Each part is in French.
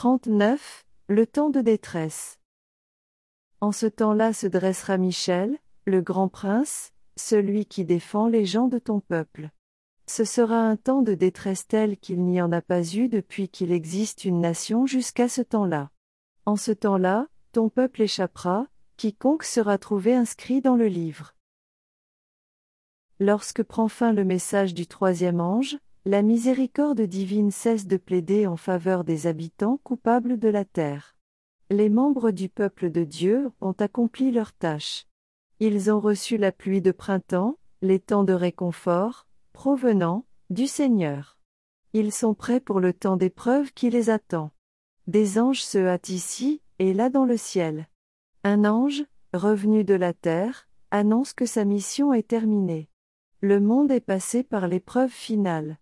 39. Le temps de détresse. En ce temps-là se dressera Michel, le grand prince, celui qui défend les gens de ton peuple. Ce sera un temps de détresse tel qu'il n'y en a pas eu depuis qu'il existe une nation jusqu'à ce temps-là. En ce temps-là, ton peuple échappera, quiconque sera trouvé inscrit dans le livre. Lorsque prend fin le message du troisième ange, la miséricorde divine cesse de plaider en faveur des habitants coupables de la terre. Les membres du peuple de Dieu ont accompli leur tâche. Ils ont reçu la pluie de printemps, les temps de réconfort, provenant du Seigneur. Ils sont prêts pour le temps d'épreuve qui les attend. Des anges se hâtent ici et là dans le ciel. Un ange, revenu de la terre, annonce que sa mission est terminée. Le monde est passé par l'épreuve finale.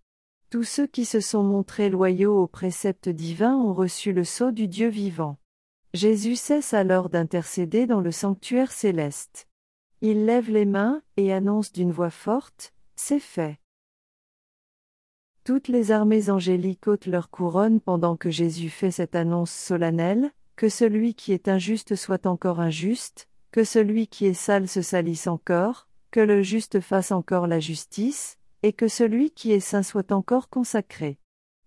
Tous ceux qui se sont montrés loyaux aux préceptes divins ont reçu le sceau du Dieu vivant. Jésus cesse alors d'intercéder dans le sanctuaire céleste. Il lève les mains et annonce d'une voix forte, C'est fait. Toutes les armées angéliques ôtent leur couronne pendant que Jésus fait cette annonce solennelle, que celui qui est injuste soit encore injuste, que celui qui est sale se salisse encore, que le juste fasse encore la justice, et que celui qui est saint soit encore consacré.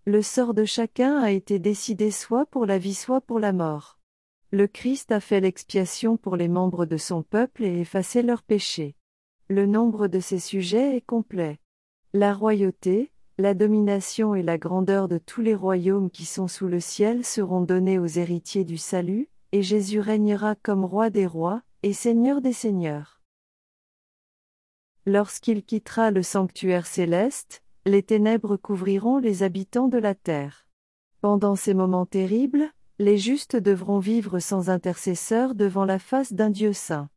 Le sort de chacun a été décidé soit pour la vie soit pour la mort. Le Christ a fait l'expiation pour les membres de son peuple et effacé leurs péchés. Le nombre de ses sujets est complet. La royauté, la domination et la grandeur de tous les royaumes qui sont sous le ciel seront donnés aux héritiers du salut, et Jésus régnera comme roi des rois, et seigneur des seigneurs. Lorsqu'il quittera le sanctuaire céleste, les ténèbres couvriront les habitants de la terre. Pendant ces moments terribles, les justes devront vivre sans intercesseur devant la face d'un Dieu saint.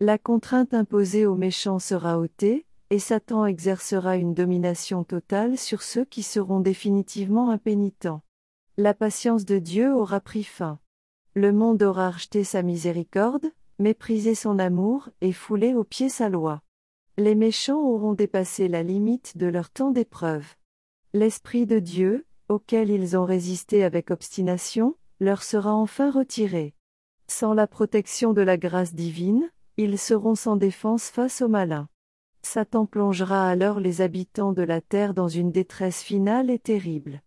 La contrainte imposée aux méchants sera ôtée, et Satan exercera une domination totale sur ceux qui seront définitivement impénitents. La patience de Dieu aura pris fin. Le monde aura rejeté sa miséricorde, méprisé son amour et foulé aux pieds sa loi. Les méchants auront dépassé la limite de leur temps d'épreuve. L'Esprit de Dieu, auquel ils ont résisté avec obstination, leur sera enfin retiré. Sans la protection de la grâce divine, ils seront sans défense face au malin. Satan plongera alors les habitants de la terre dans une détresse finale et terrible.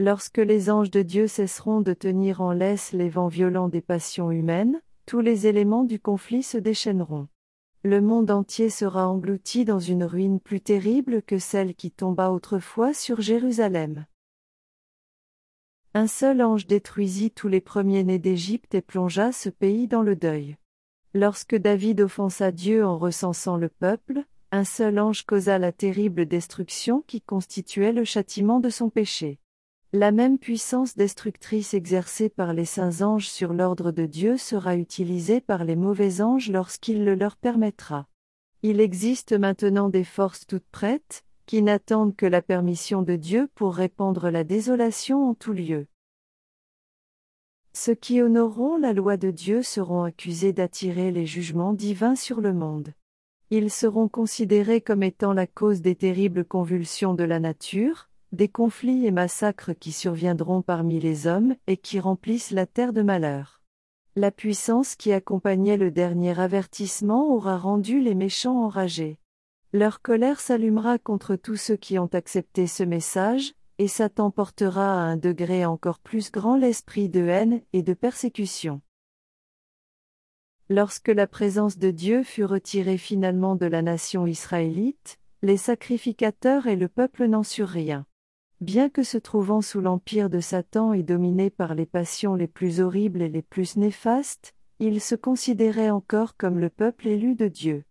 Lorsque les anges de Dieu cesseront de tenir en laisse les vents violents des passions humaines, tous les éléments du conflit se déchaîneront le monde entier sera englouti dans une ruine plus terrible que celle qui tomba autrefois sur Jérusalem. Un seul ange détruisit tous les premiers-nés d'Égypte et plongea ce pays dans le deuil. Lorsque David offensa Dieu en recensant le peuple, un seul ange causa la terrible destruction qui constituait le châtiment de son péché. La même puissance destructrice exercée par les saints anges sur l'ordre de Dieu sera utilisée par les mauvais anges lorsqu'il le leur permettra. Il existe maintenant des forces toutes prêtes, qui n'attendent que la permission de Dieu pour répandre la désolation en tout lieu. Ceux qui honoreront la loi de Dieu seront accusés d'attirer les jugements divins sur le monde. Ils seront considérés comme étant la cause des terribles convulsions de la nature, des conflits et massacres qui surviendront parmi les hommes et qui remplissent la terre de malheur. La puissance qui accompagnait le dernier avertissement aura rendu les méchants enragés. Leur colère s'allumera contre tous ceux qui ont accepté ce message, et Satan portera à un degré encore plus grand l'esprit de haine et de persécution. Lorsque la présence de Dieu fut retirée finalement de la nation israélite, les sacrificateurs et le peuple n'en surent rien. Bien que se trouvant sous l'empire de Satan et dominé par les passions les plus horribles et les plus néfastes, il se considérait encore comme le peuple élu de Dieu.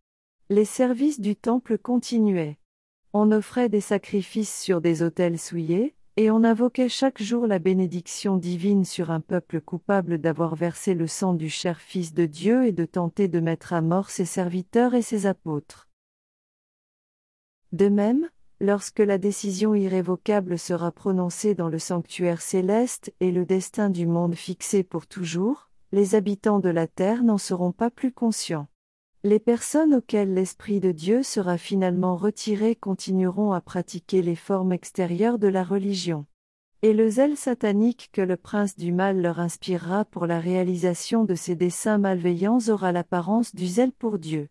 Les services du temple continuaient. On offrait des sacrifices sur des autels souillés, et on invoquait chaque jour la bénédiction divine sur un peuple coupable d'avoir versé le sang du cher Fils de Dieu et de tenter de mettre à mort ses serviteurs et ses apôtres. De même, lorsque la décision irrévocable sera prononcée dans le sanctuaire céleste et le destin du monde fixé pour toujours, les habitants de la terre n'en seront pas plus conscients. Les personnes auxquelles l'Esprit de Dieu sera finalement retiré continueront à pratiquer les formes extérieures de la religion. et le zèle satanique que le prince du mal leur inspirera pour la réalisation de ses desseins malveillants aura l'apparence du zèle pour Dieu.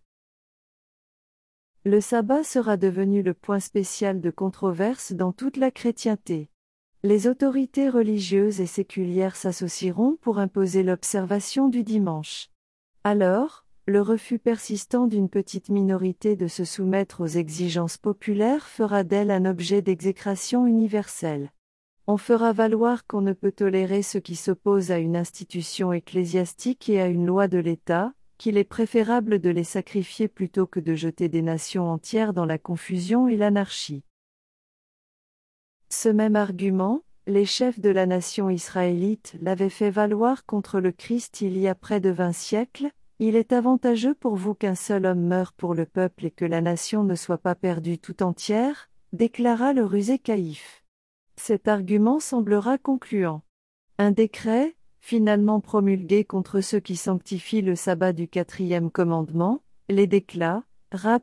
Le sabbat sera devenu le point spécial de controverse dans toute la chrétienté. Les autorités religieuses et séculières s'associeront pour imposer l'observation du dimanche. Alors, le refus persistant d'une petite minorité de se soumettre aux exigences populaires fera d'elle un objet d'exécration universelle. On fera valoir qu'on ne peut tolérer ce qui s'oppose à une institution ecclésiastique et à une loi de l'État, qu'il est préférable de les sacrifier plutôt que de jeter des nations entières dans la confusion et l'anarchie. Ce même argument, les chefs de la nation israélite l'avaient fait valoir contre le Christ il y a près de vingt siècles, il est avantageux pour vous qu'un seul homme meure pour le peuple et que la nation ne soit pas perdue tout entière, déclara le rusé Caïphe. Cet argument semblera concluant. Un décret, finalement promulgué contre ceux qui sanctifient le sabbat du quatrième commandement, les déclats,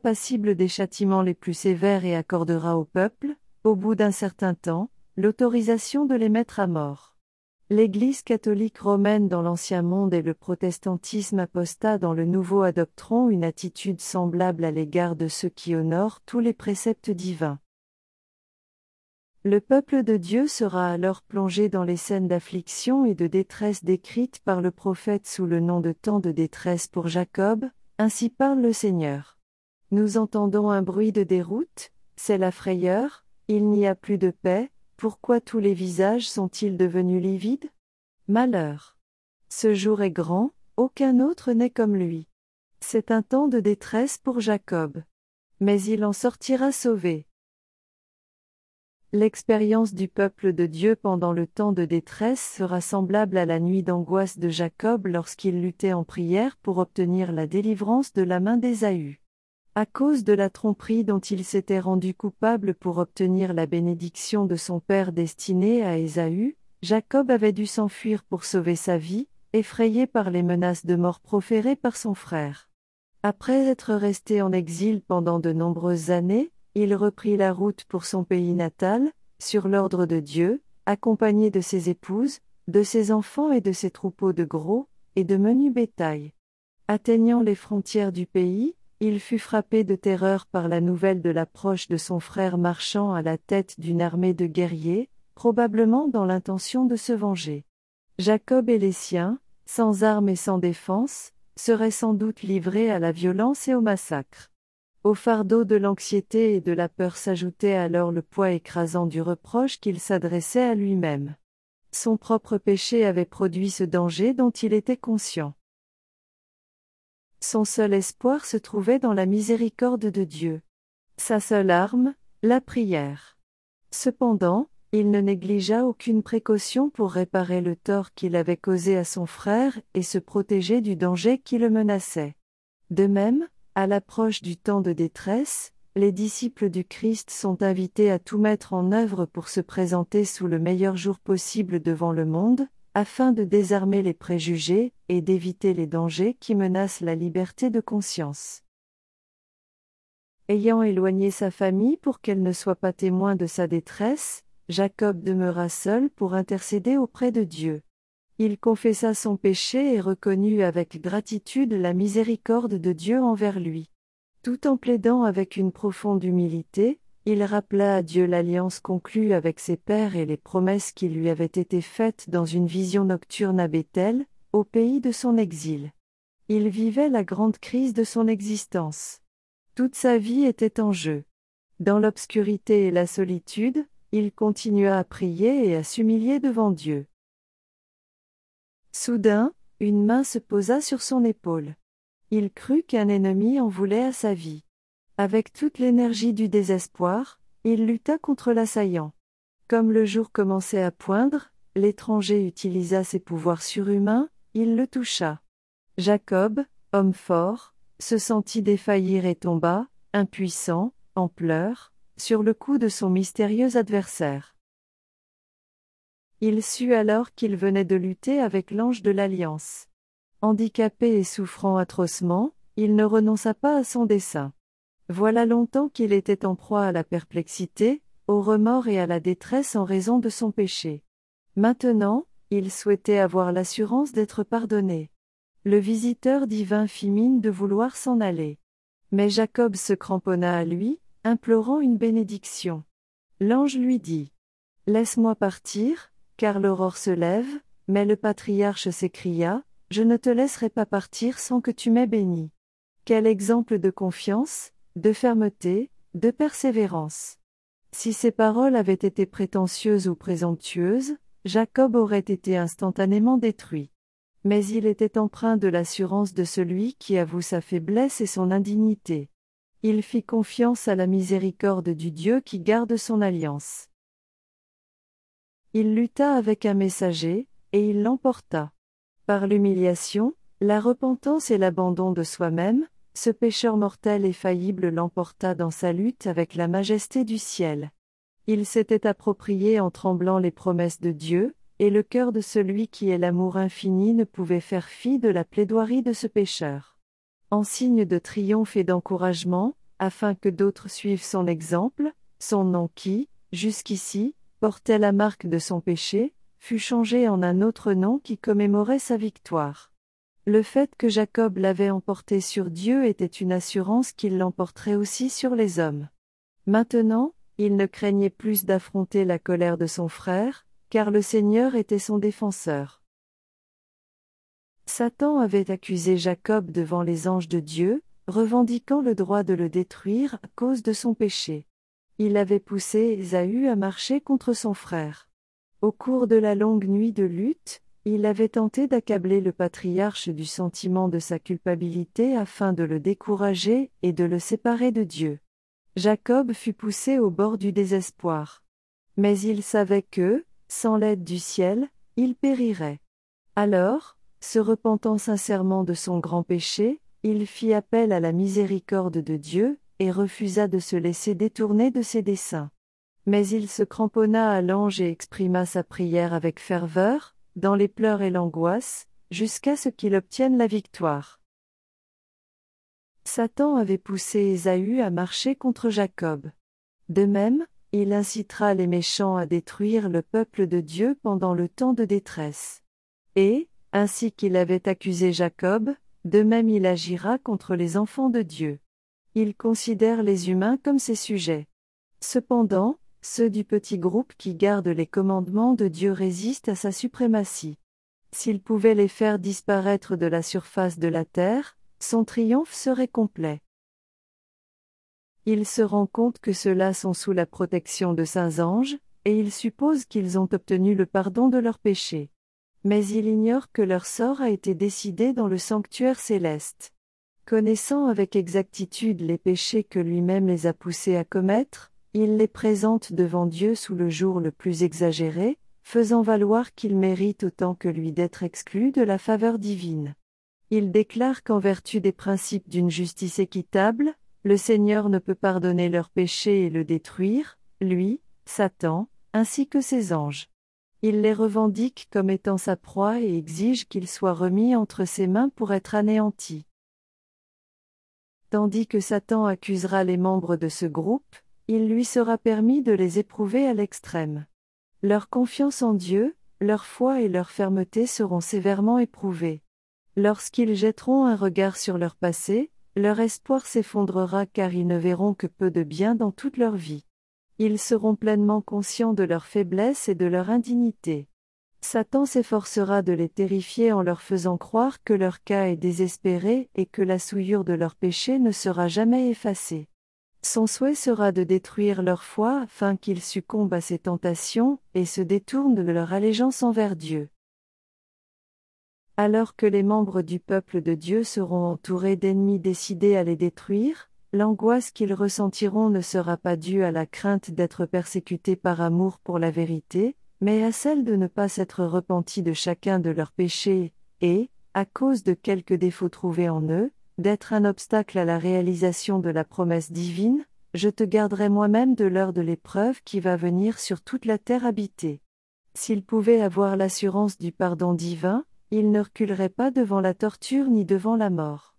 passible des châtiments les plus sévères et accordera au peuple, au bout d'un certain temps, l'autorisation de les mettre à mort. L'Église catholique romaine dans l'Ancien Monde et le protestantisme apostat dans le Nouveau adopteront une attitude semblable à l'égard de ceux qui honorent tous les préceptes divins. Le peuple de Dieu sera alors plongé dans les scènes d'affliction et de détresse décrites par le prophète sous le nom de temps de détresse pour Jacob, ainsi parle le Seigneur. Nous entendons un bruit de déroute, c'est la frayeur, il n'y a plus de paix, pourquoi tous les visages sont-ils devenus livides? Malheur. Ce jour est grand, aucun autre n'est comme lui. C'est un temps de détresse pour Jacob. Mais il en sortira sauvé. L'expérience du peuple de Dieu pendant le temps de détresse sera semblable à la nuit d'angoisse de Jacob lorsqu'il luttait en prière pour obtenir la délivrance de la main d'Ésaü. À cause de la tromperie dont il s'était rendu coupable pour obtenir la bénédiction de son père destinée à Ésaü, Jacob avait dû s'enfuir pour sauver sa vie, effrayé par les menaces de mort proférées par son frère. Après être resté en exil pendant de nombreuses années, il reprit la route pour son pays natal, sur l'ordre de Dieu, accompagné de ses épouses, de ses enfants et de ses troupeaux de gros, et de menus bétail. Atteignant les frontières du pays, il fut frappé de terreur par la nouvelle de l'approche de son frère marchant à la tête d'une armée de guerriers, probablement dans l'intention de se venger. Jacob et les siens, sans armes et sans défense, seraient sans doute livrés à la violence et au massacre. Au fardeau de l'anxiété et de la peur s'ajoutait alors le poids écrasant du reproche qu'il s'adressait à lui-même. Son propre péché avait produit ce danger dont il était conscient. Son seul espoir se trouvait dans la miséricorde de Dieu. Sa seule arme, la prière. Cependant, il ne négligea aucune précaution pour réparer le tort qu'il avait causé à son frère et se protéger du danger qui le menaçait. De même, à l'approche du temps de détresse, les disciples du Christ sont invités à tout mettre en œuvre pour se présenter sous le meilleur jour possible devant le monde, afin de désarmer les préjugés et d'éviter les dangers qui menacent la liberté de conscience. Ayant éloigné sa famille pour qu'elle ne soit pas témoin de sa détresse, Jacob demeura seul pour intercéder auprès de Dieu. Il confessa son péché et reconnut avec gratitude la miséricorde de Dieu envers lui. Tout en plaidant avec une profonde humilité, il rappela à Dieu l'alliance conclue avec ses pères et les promesses qui lui avaient été faites dans une vision nocturne à Bethel, au pays de son exil. Il vivait la grande crise de son existence. Toute sa vie était en jeu. Dans l'obscurité et la solitude, il continua à prier et à s'humilier devant Dieu. Soudain, une main se posa sur son épaule. Il crut qu'un ennemi en voulait à sa vie. Avec toute l'énergie du désespoir, il lutta contre l'assaillant. Comme le jour commençait à poindre, l'étranger utilisa ses pouvoirs surhumains, il le toucha. Jacob, homme fort, se sentit défaillir et tomba, impuissant, en pleurs, sur le cou de son mystérieux adversaire. Il sut alors qu'il venait de lutter avec l'ange de l'Alliance. Handicapé et souffrant atrocement, il ne renonça pas à son dessein. Voilà longtemps qu'il était en proie à la perplexité, au remords et à la détresse en raison de son péché. Maintenant, il souhaitait avoir l'assurance d'être pardonné. Le visiteur divin fit mine de vouloir s'en aller. Mais Jacob se cramponna à lui, implorant une bénédiction. L'ange lui dit. Laisse-moi partir, car l'aurore se lève, mais le patriarche s'écria, Je ne te laisserai pas partir sans que tu m'aies béni. Quel exemple de confiance, de fermeté, de persévérance. Si ces paroles avaient été prétentieuses ou présomptueuses, Jacob aurait été instantanément détruit. Mais il était empreint de l'assurance de celui qui avoue sa faiblesse et son indignité. Il fit confiance à la miséricorde du Dieu qui garde son alliance. Il lutta avec un messager, et il l'emporta. Par l'humiliation, la repentance et l'abandon de soi-même, ce pécheur mortel et faillible l'emporta dans sa lutte avec la majesté du ciel. Il s'était approprié en tremblant les promesses de Dieu, et le cœur de celui qui est l'amour infini ne pouvait faire fi de la plaidoirie de ce pécheur. En signe de triomphe et d'encouragement, afin que d'autres suivent son exemple, son nom qui, jusqu'ici, portait la marque de son péché, fut changé en un autre nom qui commémorait sa victoire. Le fait que Jacob l'avait emporté sur Dieu était une assurance qu'il l'emporterait aussi sur les hommes. Maintenant, il ne craignait plus d'affronter la colère de son frère, car le Seigneur était son défenseur. Satan avait accusé Jacob devant les anges de Dieu, revendiquant le droit de le détruire à cause de son péché. Il avait poussé Ésaü à marcher contre son frère. Au cours de la longue nuit de lutte, il avait tenté d'accabler le patriarche du sentiment de sa culpabilité afin de le décourager et de le séparer de Dieu. Jacob fut poussé au bord du désespoir. Mais il savait que, sans l'aide du ciel, il périrait. Alors, se repentant sincèrement de son grand péché, il fit appel à la miséricorde de Dieu, et refusa de se laisser détourner de ses desseins. Mais il se cramponna à l'ange et exprima sa prière avec ferveur, dans les pleurs et l'angoisse, jusqu'à ce qu'il obtienne la victoire. Satan avait poussé Ésaü à marcher contre Jacob. De même, il incitera les méchants à détruire le peuple de Dieu pendant le temps de détresse. Et, ainsi qu'il avait accusé Jacob, de même il agira contre les enfants de Dieu. Il considère les humains comme ses sujets. Cependant, ceux du petit groupe qui garde les commandements de Dieu résistent à sa suprématie. S'il pouvait les faire disparaître de la surface de la terre, son triomphe serait complet. Il se rend compte que ceux-là sont sous la protection de saints anges, et il suppose qu'ils ont obtenu le pardon de leurs péchés. Mais il ignore que leur sort a été décidé dans le sanctuaire céleste. Connaissant avec exactitude les péchés que lui-même les a poussés à commettre, il les présente devant Dieu sous le jour le plus exagéré, faisant valoir qu'il mérite autant que lui d'être exclu de la faveur divine. Il déclare qu'en vertu des principes d'une justice équitable, le Seigneur ne peut pardonner leurs péchés et le détruire, lui, Satan, ainsi que ses anges. Il les revendique comme étant sa proie et exige qu'ils soient remis entre ses mains pour être anéantis. Tandis que Satan accusera les membres de ce groupe, il lui sera permis de les éprouver à l'extrême. Leur confiance en Dieu, leur foi et leur fermeté seront sévèrement éprouvées. Lorsqu'ils jetteront un regard sur leur passé, leur espoir s'effondrera car ils ne verront que peu de bien dans toute leur vie. Ils seront pleinement conscients de leur faiblesse et de leur indignité. Satan s'efforcera de les terrifier en leur faisant croire que leur cas est désespéré et que la souillure de leur péché ne sera jamais effacée. Son souhait sera de détruire leur foi afin qu'ils succombent à ces tentations et se détournent de leur allégeance envers Dieu. Alors que les membres du peuple de Dieu seront entourés d'ennemis décidés à les détruire, l'angoisse qu'ils ressentiront ne sera pas due à la crainte d'être persécutés par amour pour la vérité, mais à celle de ne pas s'être repentis de chacun de leurs péchés, et, à cause de quelques défauts trouvés en eux, d'être un obstacle à la réalisation de la promesse divine, je te garderai moi-même de l'heure de l'épreuve qui va venir sur toute la terre habitée. S'il pouvait avoir l'assurance du pardon divin, il ne reculerait pas devant la torture ni devant la mort.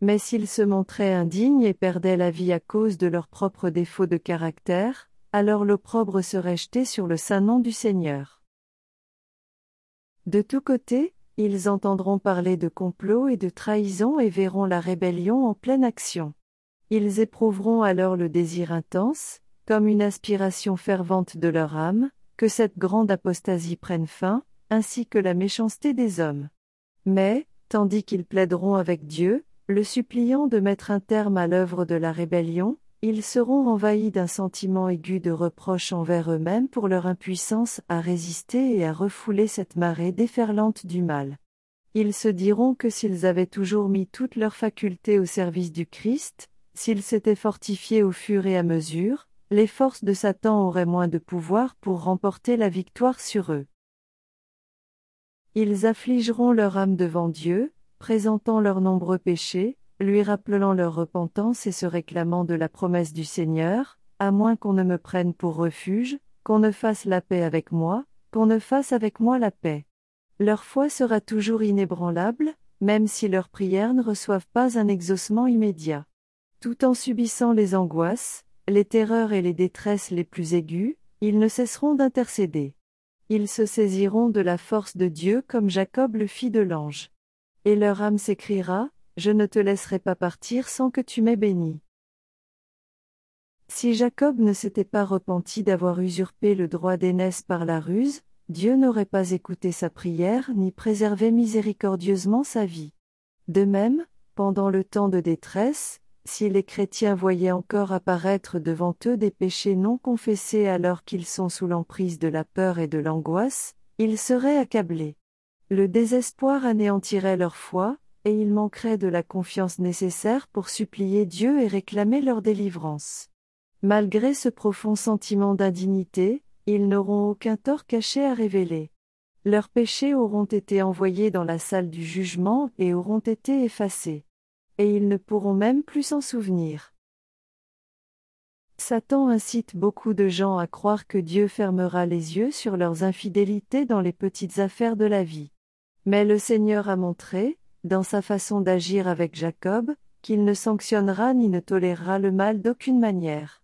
Mais s'il se montrait indigne et perdait la vie à cause de leurs propres défauts de caractère, alors l'opprobre serait jeté sur le saint nom du Seigneur. De tous côtés, ils entendront parler de complot et de trahison et verront la rébellion en pleine action. Ils éprouveront alors le désir intense, comme une aspiration fervente de leur âme, que cette grande apostasie prenne fin, ainsi que la méchanceté des hommes. Mais, tandis qu'ils plaideront avec Dieu, le suppliant de mettre un terme à l'œuvre de la rébellion, ils seront envahis d'un sentiment aigu de reproche envers eux-mêmes pour leur impuissance à résister et à refouler cette marée déferlante du mal. Ils se diront que s'ils avaient toujours mis toutes leurs facultés au service du Christ, s'ils s'étaient fortifiés au fur et à mesure, les forces de Satan auraient moins de pouvoir pour remporter la victoire sur eux. Ils affligeront leur âme devant Dieu, présentant leurs nombreux péchés, lui rappelant leur repentance et se réclamant de la promesse du Seigneur, à moins qu'on ne me prenne pour refuge, qu'on ne fasse la paix avec moi, qu'on ne fasse avec moi la paix. Leur foi sera toujours inébranlable, même si leurs prières ne reçoivent pas un exaucement immédiat. Tout en subissant les angoisses, les terreurs et les détresses les plus aiguës, ils ne cesseront d'intercéder. Ils se saisiront de la force de Dieu comme Jacob le fit de l'ange. Et leur âme s'écriera, Je ne te laisserai pas partir sans que tu m'aies béni. Si Jacob ne s'était pas repenti d'avoir usurpé le droit d'aînesse par la ruse, Dieu n'aurait pas écouté sa prière ni préservé miséricordieusement sa vie. De même, pendant le temps de détresse, si les chrétiens voyaient encore apparaître devant eux des péchés non confessés alors qu'ils sont sous l'emprise de la peur et de l'angoisse, ils seraient accablés. Le désespoir anéantirait leur foi, et ils manqueraient de la confiance nécessaire pour supplier Dieu et réclamer leur délivrance. Malgré ce profond sentiment d'indignité, ils n'auront aucun tort caché à révéler. Leurs péchés auront été envoyés dans la salle du jugement et auront été effacés et ils ne pourront même plus s'en souvenir. Satan incite beaucoup de gens à croire que Dieu fermera les yeux sur leurs infidélités dans les petites affaires de la vie. Mais le Seigneur a montré, dans sa façon d'agir avec Jacob, qu'il ne sanctionnera ni ne tolérera le mal d'aucune manière.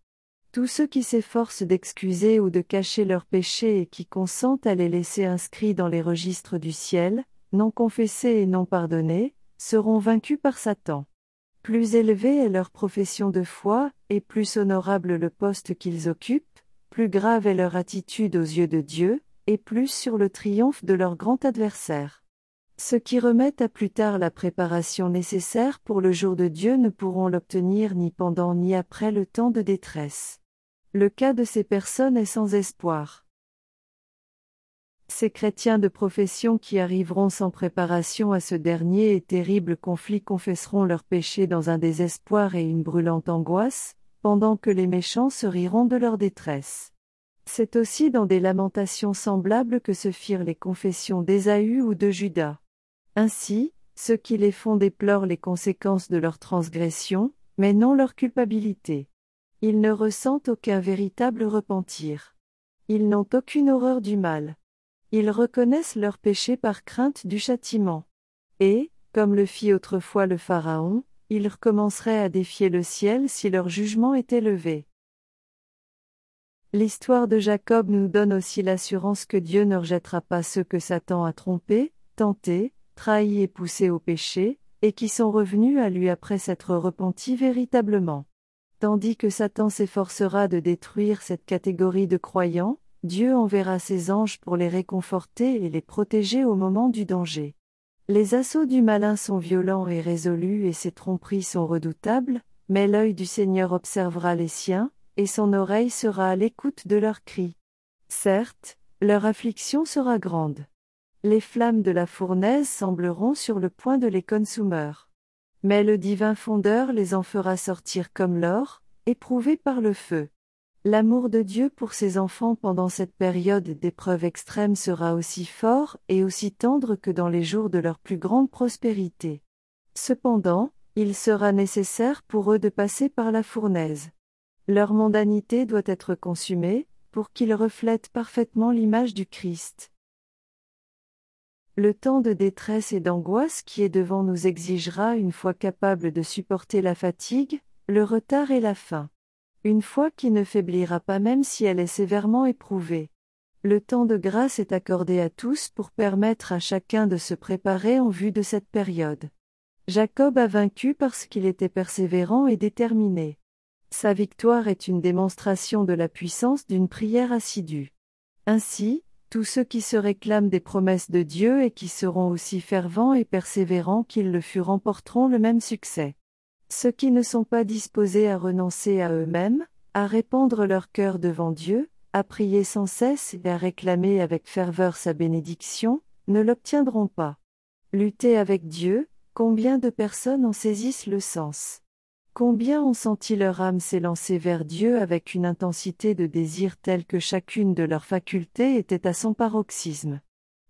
Tous ceux qui s'efforcent d'excuser ou de cacher leurs péchés et qui consentent à les laisser inscrits dans les registres du ciel, non confessés et non pardonnés, seront vaincus par Satan. Plus élevée est leur profession de foi, et plus honorable le poste qu'ils occupent, plus grave est leur attitude aux yeux de Dieu, et plus sur le triomphe de leur grand adversaire. Ceux qui remettent à plus tard la préparation nécessaire pour le jour de Dieu ne pourront l'obtenir ni pendant ni après le temps de détresse. Le cas de ces personnes est sans espoir. Ces chrétiens de profession qui arriveront sans préparation à ce dernier et terrible conflit confesseront leurs péchés dans un désespoir et une brûlante angoisse, pendant que les méchants se riront de leur détresse. C'est aussi dans des lamentations semblables que se firent les confessions d'Ésaü ou de Judas. Ainsi, ceux qui les font déplorent les conséquences de leur transgression, mais non leur culpabilité. Ils ne ressentent aucun véritable repentir. Ils n'ont aucune horreur du mal. Ils reconnaissent leurs péchés par crainte du châtiment. Et, comme le fit autrefois le Pharaon, ils recommenceraient à défier le ciel si leur jugement était levé. L'histoire de Jacob nous donne aussi l'assurance que Dieu ne rejettera pas ceux que Satan a trompés, tentés, trahis et poussés au péché, et qui sont revenus à lui après s'être repentis véritablement. Tandis que Satan s'efforcera de détruire cette catégorie de croyants, Dieu enverra ses anges pour les réconforter et les protéger au moment du danger. Les assauts du malin sont violents et résolus et ses tromperies sont redoutables, mais l'œil du Seigneur observera les siens, et son oreille sera à l'écoute de leurs cris. Certes, leur affliction sera grande. Les flammes de la fournaise sembleront sur le point de les consumer. Mais le divin fondeur les en fera sortir comme l'or, éprouvés par le feu. L'amour de Dieu pour ses enfants pendant cette période d'épreuve extrême sera aussi fort et aussi tendre que dans les jours de leur plus grande prospérité. Cependant, il sera nécessaire pour eux de passer par la fournaise. Leur mondanité doit être consumée, pour qu'ils reflètent parfaitement l'image du Christ. Le temps de détresse et d'angoisse qui est devant nous exigera une foi capable de supporter la fatigue, le retard et la faim. Une foi qui ne faiblira pas même si elle est sévèrement éprouvée. Le temps de grâce est accordé à tous pour permettre à chacun de se préparer en vue de cette période. Jacob a vaincu parce qu'il était persévérant et déterminé. Sa victoire est une démonstration de la puissance d'une prière assidue. Ainsi, tous ceux qui se réclament des promesses de Dieu et qui seront aussi fervents et persévérants qu'ils le furent remporteront le même succès. Ceux qui ne sont pas disposés à renoncer à eux-mêmes, à répandre leur cœur devant Dieu, à prier sans cesse et à réclamer avec ferveur sa bénédiction, ne l'obtiendront pas. Lutter avec Dieu, combien de personnes en saisissent le sens? Combien ont senti leur âme s'élancer vers Dieu avec une intensité de désir telle que chacune de leurs facultés était à son paroxysme?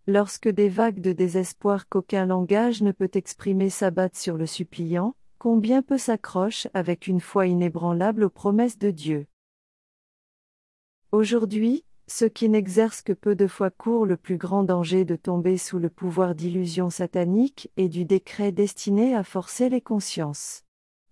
Lorsque des vagues de désespoir qu'aucun langage ne peut exprimer s'abattent sur le suppliant, combien peu s'accroche avec une foi inébranlable aux promesses de Dieu. Aujourd'hui, ceux qui n'exercent que peu de foi courent le plus grand danger de tomber sous le pouvoir d'illusions sataniques et du décret destiné à forcer les consciences.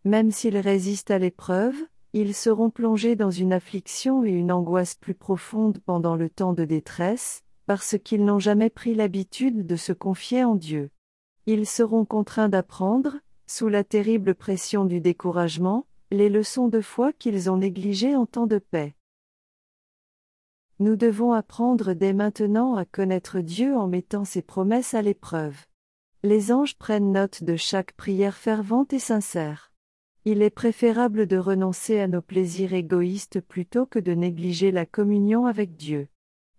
Même s'ils résistent à l'épreuve, ils seront plongés dans une affliction et une angoisse plus profonde pendant le temps de détresse, parce qu'ils n'ont jamais pris l'habitude de se confier en Dieu. Ils seront contraints d'apprendre, sous la terrible pression du découragement, les leçons de foi qu'ils ont négligées en temps de paix. Nous devons apprendre dès maintenant à connaître Dieu en mettant ses promesses à l'épreuve. Les anges prennent note de chaque prière fervente et sincère. Il est préférable de renoncer à nos plaisirs égoïstes plutôt que de négliger la communion avec Dieu.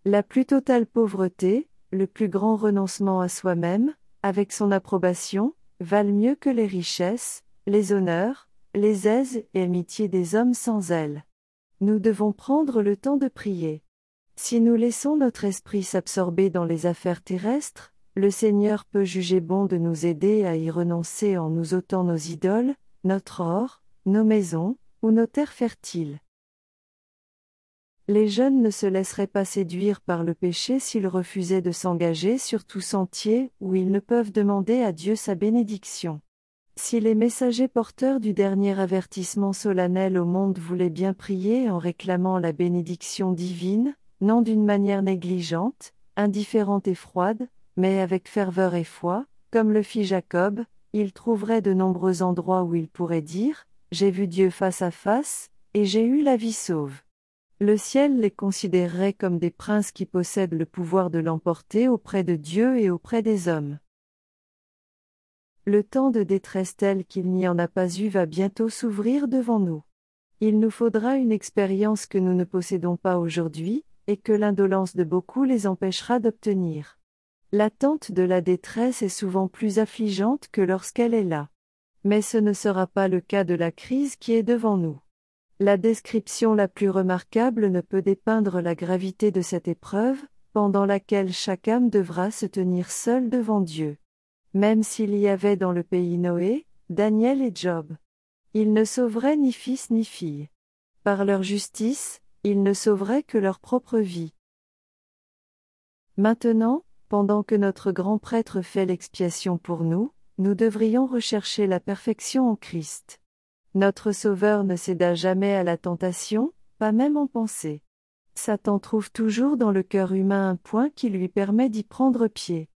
La plus totale pauvreté, le plus grand renoncement à soi-même, avec son approbation, valent mieux que les richesses, les honneurs, les aises et amitiés des hommes sans elles. Nous devons prendre le temps de prier. Si nous laissons notre esprit s'absorber dans les affaires terrestres, le Seigneur peut juger bon de nous aider à y renoncer en nous ôtant nos idoles, notre or, nos maisons, ou nos terres fertiles. Les jeunes ne se laisseraient pas séduire par le péché s'ils refusaient de s'engager sur tout sentier où ils ne peuvent demander à Dieu sa bénédiction. Si les messagers porteurs du dernier avertissement solennel au monde voulaient bien prier en réclamant la bénédiction divine, non d'une manière négligente, indifférente et froide, mais avec ferveur et foi, comme le fit Jacob, il trouverait de nombreux endroits où il pourrait dire, J'ai vu Dieu face à face, et j'ai eu la vie sauve. Le ciel les considérerait comme des princes qui possèdent le pouvoir de l'emporter auprès de Dieu et auprès des hommes. Le temps de détresse tel qu'il n'y en a pas eu va bientôt s'ouvrir devant nous. Il nous faudra une expérience que nous ne possédons pas aujourd'hui, et que l'indolence de beaucoup les empêchera d'obtenir. L'attente de la détresse est souvent plus affligeante que lorsqu'elle est là. Mais ce ne sera pas le cas de la crise qui est devant nous. La description la plus remarquable ne peut dépeindre la gravité de cette épreuve, pendant laquelle chaque âme devra se tenir seule devant Dieu. Même s'il y avait dans le pays Noé, Daniel et Job. Ils ne sauveraient ni fils ni fille. Par leur justice, ils ne sauveraient que leur propre vie. Maintenant, pendant que notre grand prêtre fait l'expiation pour nous, nous devrions rechercher la perfection en Christ. Notre Sauveur ne céda jamais à la tentation, pas même en pensée. Satan trouve toujours dans le cœur humain un point qui lui permet d'y prendre pied.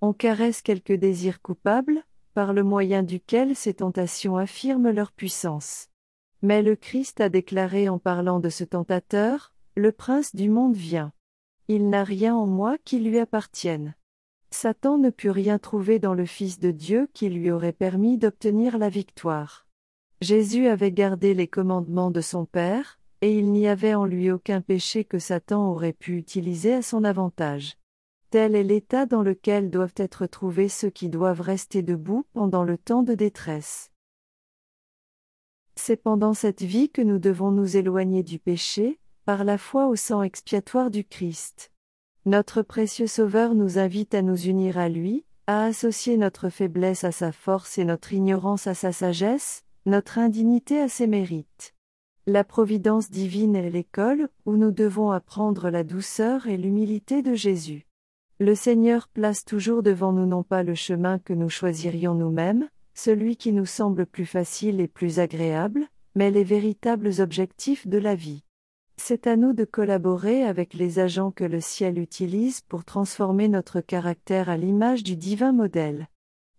On caresse quelques désirs coupables, par le moyen duquel ces tentations affirment leur puissance. Mais le Christ a déclaré en parlant de ce tentateur, Le prince du monde vient. Il n'a rien en moi qui lui appartienne. Satan ne put rien trouver dans le Fils de Dieu qui lui aurait permis d'obtenir la victoire. Jésus avait gardé les commandements de son Père, et il n'y avait en lui aucun péché que Satan aurait pu utiliser à son avantage. Tel est l'état dans lequel doivent être trouvés ceux qui doivent rester debout pendant le temps de détresse. C'est pendant cette vie que nous devons nous éloigner du péché, par la foi au sang expiatoire du Christ. Notre précieux Sauveur nous invite à nous unir à lui, à associer notre faiblesse à sa force et notre ignorance à sa sagesse, notre indignité à ses mérites. La providence divine est l'école où nous devons apprendre la douceur et l'humilité de Jésus. Le Seigneur place toujours devant nous non pas le chemin que nous choisirions nous-mêmes, celui qui nous semble plus facile et plus agréable, mais les véritables objectifs de la vie. C'est à nous de collaborer avec les agents que le ciel utilise pour transformer notre caractère à l'image du divin modèle.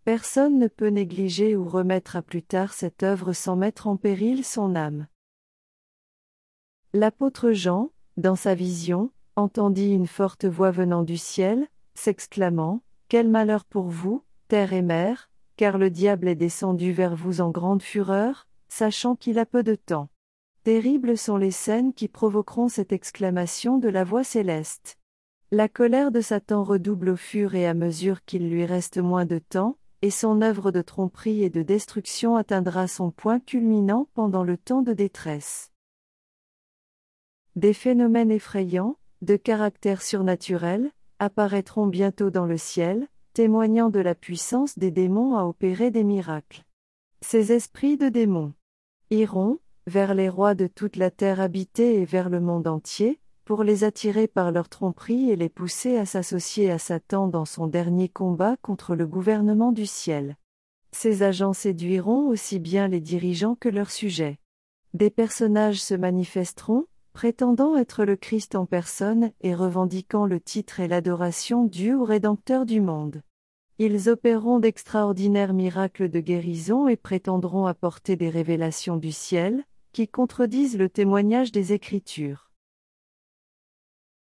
Personne ne peut négliger ou remettre à plus tard cette œuvre sans mettre en péril son âme. L'apôtre Jean, dans sa vision, entendit une forte voix venant du ciel, s'exclamant, Quel malheur pour vous, terre et mer, car le diable est descendu vers vous en grande fureur, sachant qu'il a peu de temps. Terribles sont les scènes qui provoqueront cette exclamation de la voix céleste. La colère de Satan redouble au fur et à mesure qu'il lui reste moins de temps, et son œuvre de tromperie et de destruction atteindra son point culminant pendant le temps de détresse. Des phénomènes effrayants, de caractère surnaturel, apparaîtront bientôt dans le ciel, témoignant de la puissance des démons à opérer des miracles. Ces esprits de démons iront, vers les rois de toute la terre habitée et vers le monde entier, pour les attirer par leur tromperie et les pousser à s'associer à Satan dans son dernier combat contre le gouvernement du ciel. Ces agents séduiront aussi bien les dirigeants que leurs sujets. Des personnages se manifesteront, prétendant être le Christ en personne et revendiquant le titre et l'adoration due au Rédempteur du monde. Ils opéreront d'extraordinaires miracles de guérison et prétendront apporter des révélations du ciel, qui contredisent le témoignage des Écritures.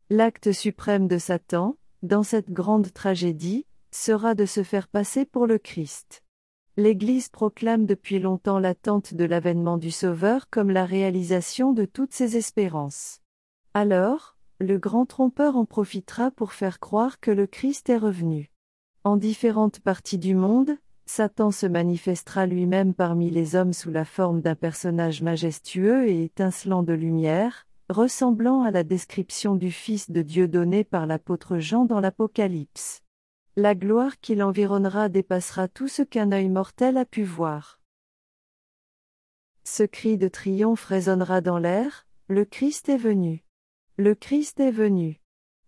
L'acte suprême de Satan, dans cette grande tragédie, sera de se faire passer pour le Christ. L'Église proclame depuis longtemps l'attente de l'avènement du Sauveur comme la réalisation de toutes ses espérances. Alors, le grand trompeur en profitera pour faire croire que le Christ est revenu. En différentes parties du monde, Satan se manifestera lui-même parmi les hommes sous la forme d'un personnage majestueux et étincelant de lumière, ressemblant à la description du Fils de Dieu donnée par l'apôtre Jean dans l'Apocalypse. La gloire qui l'environnera dépassera tout ce qu'un œil mortel a pu voir. Ce cri de triomphe résonnera dans l'air, le Christ est venu. Le Christ est venu.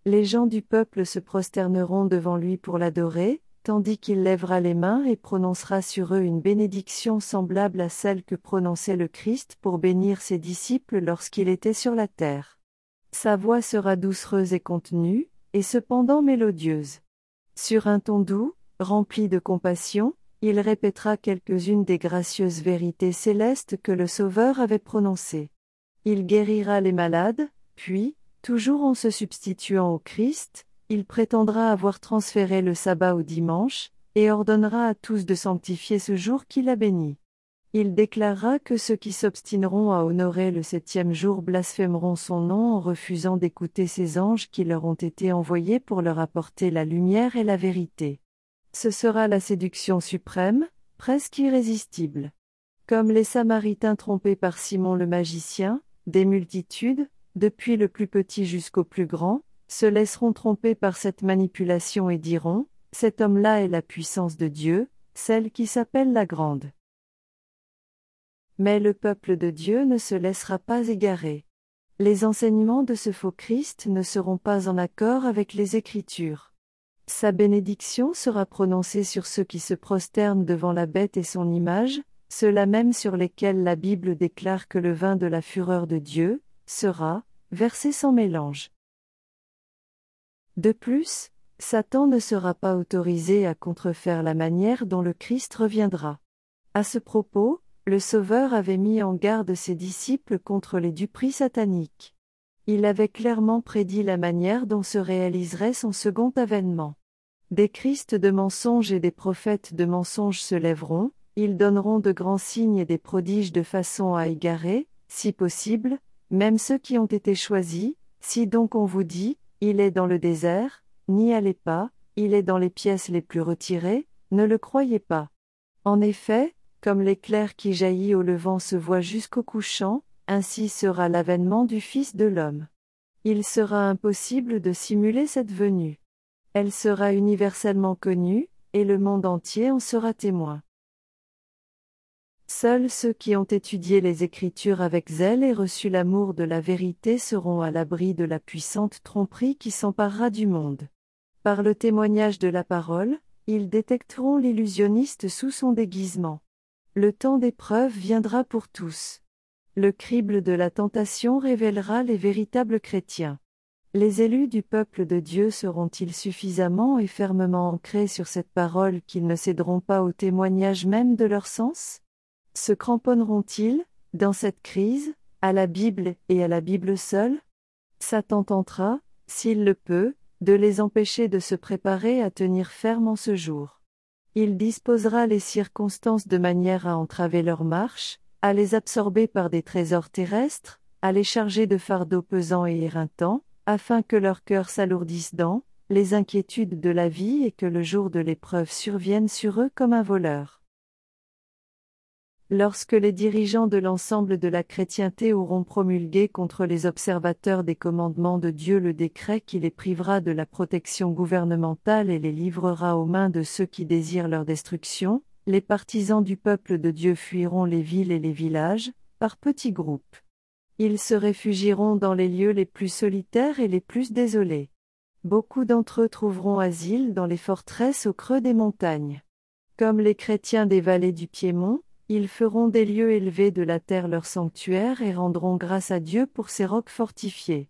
Les gens du peuple se prosterneront devant lui pour l'adorer, tandis qu'il lèvera les mains et prononcera sur eux une bénédiction semblable à celle que prononçait le Christ pour bénir ses disciples lorsqu'il était sur la terre. Sa voix sera doucereuse et contenue, et cependant mélodieuse. Sur un ton doux, rempli de compassion, il répétera quelques-unes des gracieuses vérités célestes que le Sauveur avait prononcées. Il guérira les malades, puis, toujours en se substituant au Christ, il prétendra avoir transféré le sabbat au dimanche, et ordonnera à tous de sanctifier ce jour qu'il a béni. Il déclarera que ceux qui s'obstineront à honorer le septième jour blasphémeront son nom en refusant d'écouter ces anges qui leur ont été envoyés pour leur apporter la lumière et la vérité. Ce sera la séduction suprême, presque irrésistible. Comme les Samaritains trompés par Simon le magicien, des multitudes, depuis le plus petit jusqu'au plus grand, se laisseront tromper par cette manipulation et diront, Cet homme-là est la puissance de Dieu, celle qui s'appelle la grande. Mais le peuple de Dieu ne se laissera pas égarer. Les enseignements de ce faux Christ ne seront pas en accord avec les Écritures. Sa bénédiction sera prononcée sur ceux qui se prosternent devant la bête et son image, ceux-là même sur lesquels la Bible déclare que le vin de la fureur de Dieu sera versé sans mélange. De plus, Satan ne sera pas autorisé à contrefaire la manière dont le Christ reviendra. À ce propos, le Sauveur avait mis en garde ses disciples contre les duperies sataniques. Il avait clairement prédit la manière dont se réaliserait son second avènement. Des Christs de mensonges et des prophètes de mensonges se lèveront, ils donneront de grands signes et des prodiges de façon à égarer, si possible, même ceux qui ont été choisis, si donc on vous dit, il est dans le désert, n'y allez pas, il est dans les pièces les plus retirées, ne le croyez pas. En effet, comme l'éclair qui jaillit au levant se voit jusqu'au couchant, ainsi sera l'avènement du Fils de l'homme. Il sera impossible de simuler cette venue. Elle sera universellement connue, et le monde entier en sera témoin. Seuls ceux qui ont étudié les Écritures avec zèle et reçu l'amour de la vérité seront à l'abri de la puissante tromperie qui s'emparera du monde. Par le témoignage de la parole, ils détecteront l'illusionniste sous son déguisement. Le temps d'épreuve viendra pour tous. Le crible de la tentation révélera les véritables chrétiens. Les élus du peuple de Dieu seront-ils suffisamment et fermement ancrés sur cette parole qu'ils ne céderont pas au témoignage même de leur sens? Se cramponneront-ils, dans cette crise, à la Bible et à la Bible seule? Satan tentera, s'il le peut, de les empêcher de se préparer à tenir ferme en ce jour. Il disposera les circonstances de manière à entraver leur marche, à les absorber par des trésors terrestres, à les charger de fardeaux pesants et éreintants, afin que leur cœur s'alourdisse dans les inquiétudes de la vie et que le jour de l'épreuve survienne sur eux comme un voleur. Lorsque les dirigeants de l'ensemble de la chrétienté auront promulgué contre les observateurs des commandements de Dieu le décret qui les privera de la protection gouvernementale et les livrera aux mains de ceux qui désirent leur destruction, les partisans du peuple de Dieu fuiront les villes et les villages, par petits groupes. Ils se réfugieront dans les lieux les plus solitaires et les plus désolés. Beaucoup d'entre eux trouveront asile dans les forteresses au creux des montagnes. Comme les chrétiens des vallées du Piémont, ils feront des lieux élevés de la terre leur sanctuaire et rendront grâce à Dieu pour ces rocs fortifiés.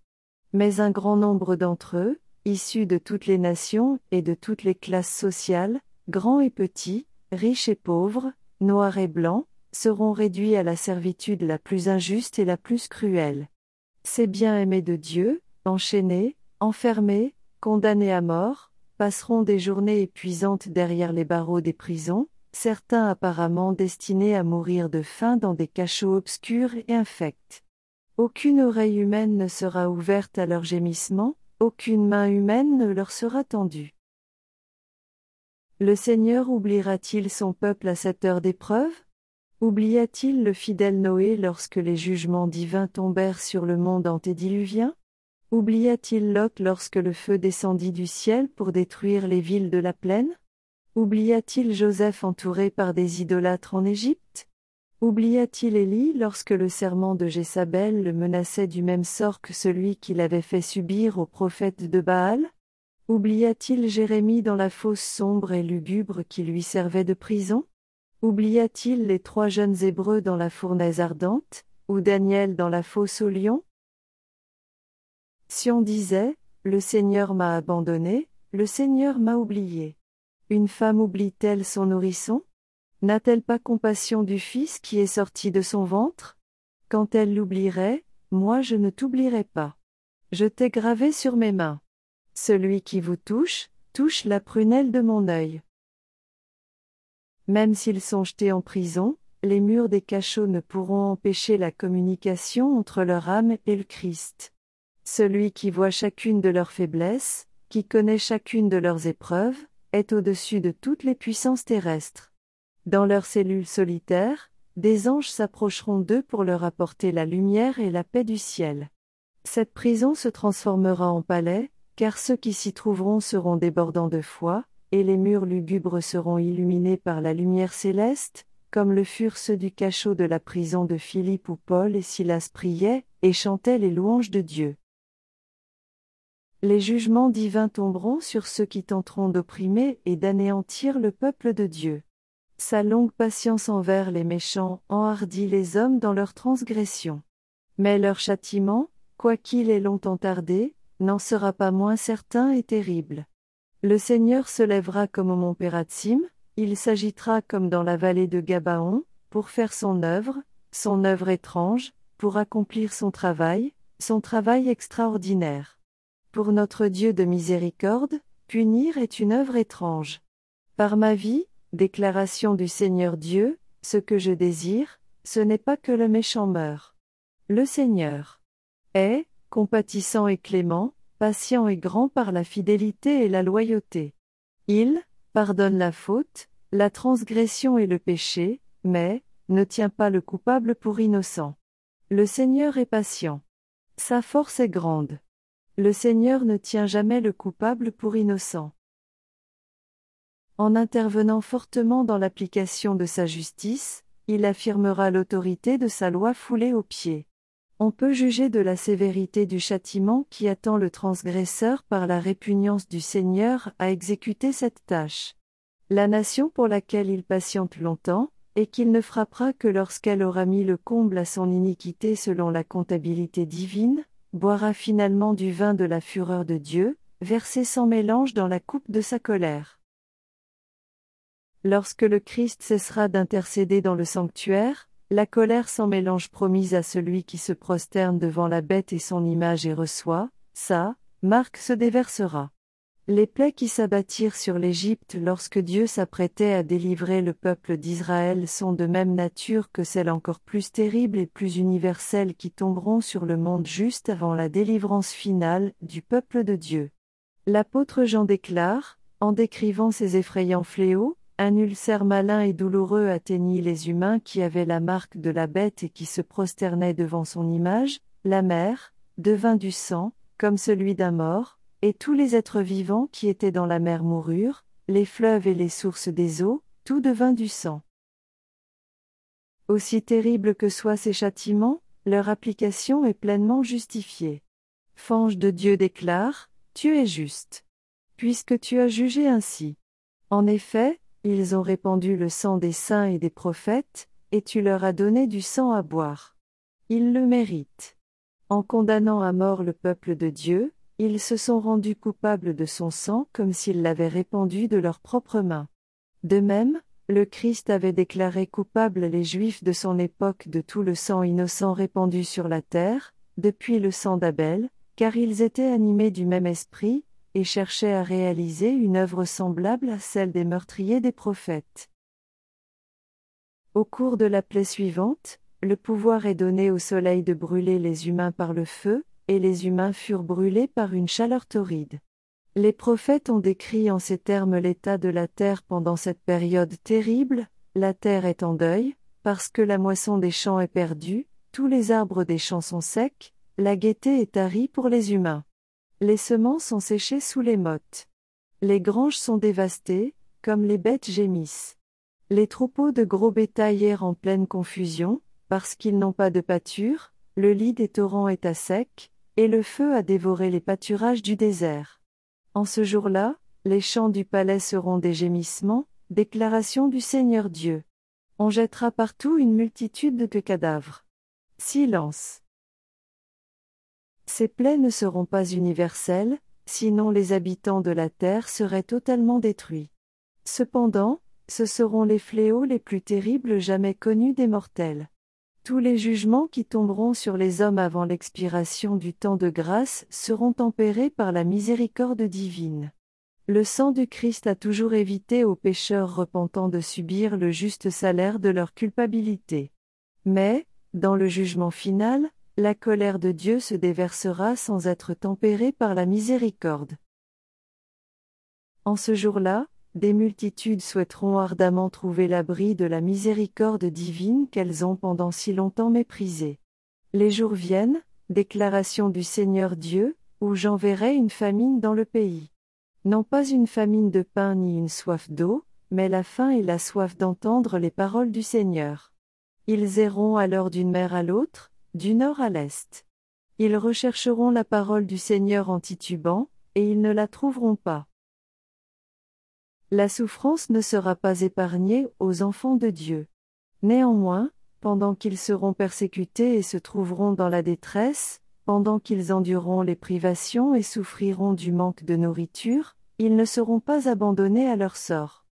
Mais un grand nombre d'entre eux, issus de toutes les nations et de toutes les classes sociales, grands et petits, riches et pauvres, noirs et blancs, seront réduits à la servitude la plus injuste et la plus cruelle. Ces bien-aimés de Dieu, enchaînés, enfermés, condamnés à mort, passeront des journées épuisantes derrière les barreaux des prisons, certains apparemment destinés à mourir de faim dans des cachots obscurs et infects. Aucune oreille humaine ne sera ouverte à leurs gémissements, aucune main humaine ne leur sera tendue. Le Seigneur oubliera-t-il son peuple à cette heure d'épreuve? Oublia-t-il le fidèle Noé lorsque les jugements divins tombèrent sur le monde antédiluvien? Oublia-t-il Lot lorsque le feu descendit du ciel pour détruire les villes de la plaine? Oublia-t-il Joseph entouré par des idolâtres en Égypte? Oublia-t-il Élie lorsque le serment de Jézabel le menaçait du même sort que celui qu'il avait fait subir aux prophètes de Baal? Oublia-t-il Jérémie dans la fosse sombre et lugubre qui lui servait de prison? Oublia-t-il les trois jeunes Hébreux dans la fournaise ardente, ou Daniel dans la fosse au lion Si on disait, Le Seigneur m'a abandonné, le Seigneur m'a oublié. Une femme oublie-t-elle son nourrisson? N'a-t-elle pas compassion du Fils qui est sorti de son ventre? Quand elle l'oublierait, moi je ne t'oublierai pas. Je t'ai gravé sur mes mains. Celui qui vous touche, touche la prunelle de mon œil. Même s'ils sont jetés en prison, les murs des cachots ne pourront empêcher la communication entre leur âme et le Christ. Celui qui voit chacune de leurs faiblesses, qui connaît chacune de leurs épreuves, est au-dessus de toutes les puissances terrestres. Dans leurs cellules solitaires, des anges s'approcheront d'eux pour leur apporter la lumière et la paix du ciel. Cette prison se transformera en palais, car ceux qui s'y trouveront seront débordants de foi, et les murs lugubres seront illuminés par la lumière céleste, comme le furent ceux du cachot de la prison de Philippe où Paul et Silas priaient, et chantaient les louanges de Dieu. Les jugements divins tomberont sur ceux qui tenteront d'opprimer et d'anéantir le peuple de Dieu. Sa longue patience envers les méchants enhardit les hommes dans leur transgression. Mais leur châtiment, quoiqu'il ait longtemps tardé, n'en sera pas moins certain et terrible. Le Seigneur se lèvera comme au mont Pératsim, il s'agitera comme dans la vallée de Gabaon, pour faire son œuvre, son œuvre étrange, pour accomplir son travail, son travail extraordinaire. Pour notre Dieu de miséricorde, punir est une œuvre étrange. Par ma vie, déclaration du Seigneur Dieu, ce que je désire, ce n'est pas que le méchant meure. Le Seigneur est, compatissant et clément, patient et grand par la fidélité et la loyauté. Il pardonne la faute, la transgression et le péché, mais ne tient pas le coupable pour innocent. Le Seigneur est patient. Sa force est grande. Le Seigneur ne tient jamais le coupable pour innocent. En intervenant fortement dans l'application de sa justice, il affirmera l'autorité de sa loi foulée aux pieds. On peut juger de la sévérité du châtiment qui attend le transgresseur par la répugnance du Seigneur à exécuter cette tâche. La nation pour laquelle il patiente longtemps, et qu'il ne frappera que lorsqu'elle aura mis le comble à son iniquité selon la comptabilité divine, boira finalement du vin de la fureur de Dieu, versé sans mélange dans la coupe de sa colère. Lorsque le Christ cessera d'intercéder dans le sanctuaire, la colère sans mélange promise à celui qui se prosterne devant la bête et son image et reçoit, ça, marque se déversera. Les plaies qui s'abattirent sur l'Égypte lorsque Dieu s'apprêtait à délivrer le peuple d'Israël sont de même nature que celles encore plus terribles et plus universelles qui tomberont sur le monde juste avant la délivrance finale du peuple de Dieu. L'apôtre Jean déclare, en décrivant ces effrayants fléaux, un ulcère malin et douloureux atteignit les humains qui avaient la marque de la bête et qui se prosternaient devant son image, la mer, devint du sang, comme celui d'un mort, et tous les êtres vivants qui étaient dans la mer moururent, les fleuves et les sources des eaux, tout devint du sang. Aussi terribles que soient ces châtiments, leur application est pleinement justifiée. Fange de Dieu déclare, Tu es juste. Puisque tu as jugé ainsi. En effet, ils ont répandu le sang des saints et des prophètes, et tu leur as donné du sang à boire. Ils le méritent. En condamnant à mort le peuple de Dieu, ils se sont rendus coupables de son sang comme s'ils l'avaient répandu de leurs propres mains. De même, le Christ avait déclaré coupables les Juifs de son époque de tout le sang innocent répandu sur la terre, depuis le sang d'Abel, car ils étaient animés du même esprit, et cherchait à réaliser une œuvre semblable à celle des meurtriers des prophètes. Au cours de la plaie suivante, le pouvoir est donné au soleil de brûler les humains par le feu, et les humains furent brûlés par une chaleur torride. Les prophètes ont décrit en ces termes l'état de la terre pendant cette période terrible, la terre est en deuil, parce que la moisson des champs est perdue, tous les arbres des champs sont secs, la gaieté est tarie pour les humains. Les semences sont séchées sous les mottes. Les granges sont dévastées, comme les bêtes gémissent. Les troupeaux de gros bétail errent en pleine confusion, parce qu'ils n'ont pas de pâture, le lit des torrents est à sec, et le feu a dévoré les pâturages du désert. En ce jour-là, les champs du palais seront des gémissements, déclaration du Seigneur Dieu. On jettera partout une multitude de cadavres. Silence. Ces plaies ne seront pas universelles, sinon les habitants de la terre seraient totalement détruits. Cependant, ce seront les fléaux les plus terribles jamais connus des mortels. Tous les jugements qui tomberont sur les hommes avant l'expiration du temps de grâce seront tempérés par la miséricorde divine. Le sang du Christ a toujours évité aux pécheurs repentants de subir le juste salaire de leur culpabilité. Mais, dans le jugement final, la colère de Dieu se déversera sans être tempérée par la miséricorde. En ce jour-là, des multitudes souhaiteront ardemment trouver l'abri de la miséricorde divine qu'elles ont pendant si longtemps méprisée. Les jours viennent, déclaration du Seigneur Dieu, où j'enverrai une famine dans le pays. Non pas une famine de pain ni une soif d'eau, mais la faim et la soif d'entendre les paroles du Seigneur. Ils erront alors d'une mer à l'autre, du nord à l'est. Ils rechercheront la parole du Seigneur en titubant, et ils ne la trouveront pas. La souffrance ne sera pas épargnée aux enfants de Dieu. Néanmoins, pendant qu'ils seront persécutés et se trouveront dans la détresse, pendant qu'ils endureront les privations et souffriront du manque de nourriture, ils ne seront pas abandonnés à leur sort.